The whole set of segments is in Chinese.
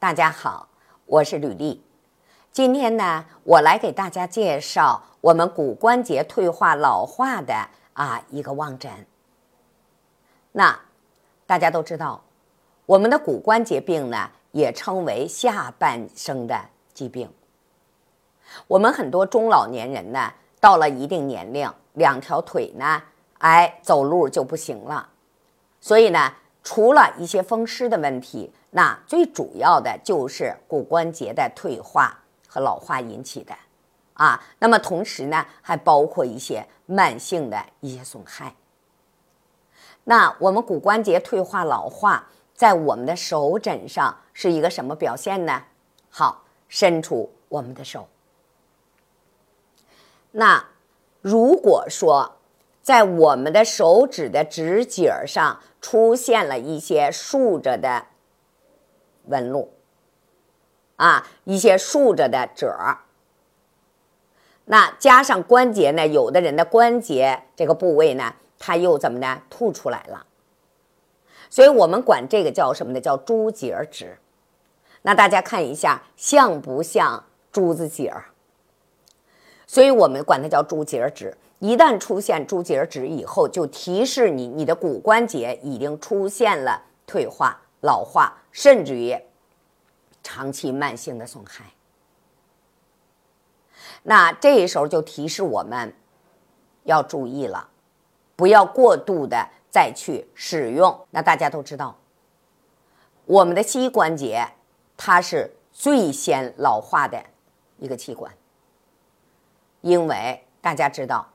大家好，我是吕丽。今天呢，我来给大家介绍我们骨关节退化老化的啊一个望诊。那大家都知道，我们的骨关节病呢，也称为下半生的疾病。我们很多中老年人呢，到了一定年龄，两条腿呢，哎，走路就不行了。所以呢，除了一些风湿的问题，那最主要的就是骨关节的退化和老化引起的，啊，那么同时呢，还包括一些慢性的一些损害。那我们骨关节退化老化，在我们的手诊上是一个什么表现呢？好，伸出我们的手。那如果说在我们的手指的指节上出现了一些竖着的纹路，啊，一些竖着的褶儿，那加上关节呢，有的人的关节这个部位呢，它又怎么呢，凸出来了，所以我们管这个叫什么呢？叫珠节指。那大家看一下，像不像珠子节儿？所以我们管它叫珠节指。一旦出现珠节指以后，就提示你你的骨关节已经出现了退化、老化，甚至于长期慢性的损害。那这时候就提示我们要注意了，不要过度的再去使用。那大家都知道，我们的膝关节它是最先老化的一个器官。因为大家知道，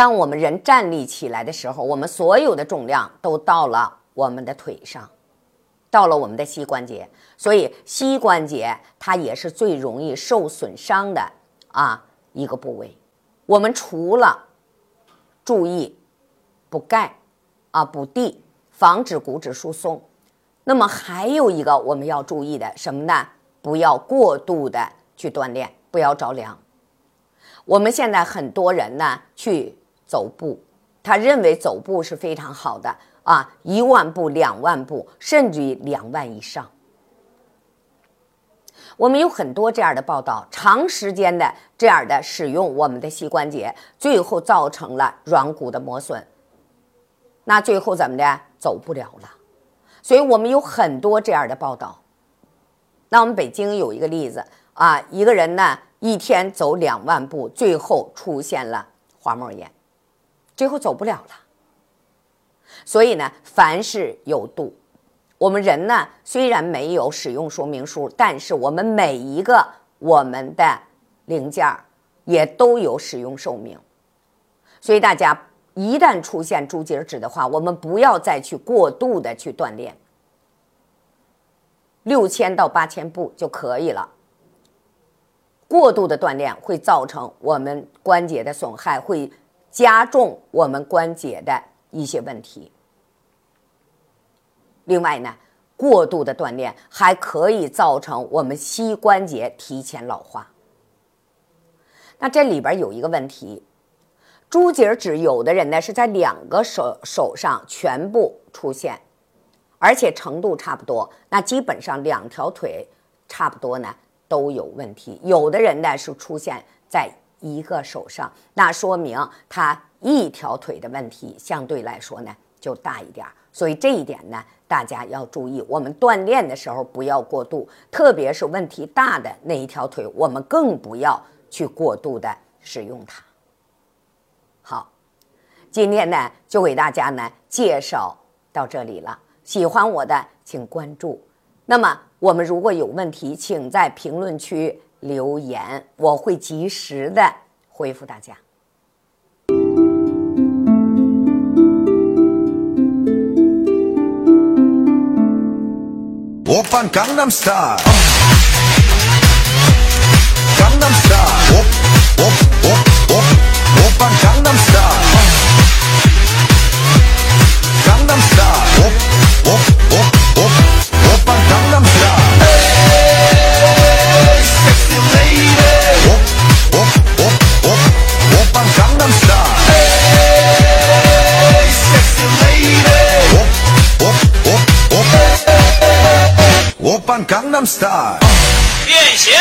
当我们人站立起来的时候，我们所有的重量都到了我们的腿上，到了我们的膝关节，所以膝关节它也是最容易受损伤的啊一个部位。我们除了注意补钙啊补地，防止骨质疏松，那么还有一个我们要注意的什么呢？不要过度的去锻炼，不要着凉。我们现在很多人呢去走步，他认为走步是非常好的啊，一万步、两万步，甚至于两万以上。我们有很多这样的报道，长时间的这样的使用我们的膝关节，最后造成了软骨的磨损，那最后怎么的走不了了？所以我们有很多这样的报道。那我们北京有一个例子啊，一个人呢。一天走两万步，最后出现了滑膜炎，最后走不了了。所以呢，凡事有度。我们人呢，虽然没有使用说明书，但是我们每一个我们的零件也都有使用寿命。所以大家一旦出现猪节指的话，我们不要再去过度的去锻炼，六千到八千步就可以了。过度的锻炼会造成我们关节的损害，会加重我们关节的一些问题。另外呢，过度的锻炼还可以造成我们膝关节提前老化。那这里边有一个问题，猪节指有的人呢是在两个手手上全部出现，而且程度差不多，那基本上两条腿差不多呢。都有问题，有的人呢是出现在一个手上，那说明他一条腿的问题相对来说呢就大一点儿，所以这一点呢大家要注意，我们锻炼的时候不要过度，特别是问题大的那一条腿，我们更不要去过度的使用它。好，今天呢就给大家呢介绍到这里了，喜欢我的请关注，那么。我们如果有问题，请在评论区留言，我会及时的回复大家。我扮江南 style，江南 star，我我我我我扮江南 star Open Gangnam Style。变形。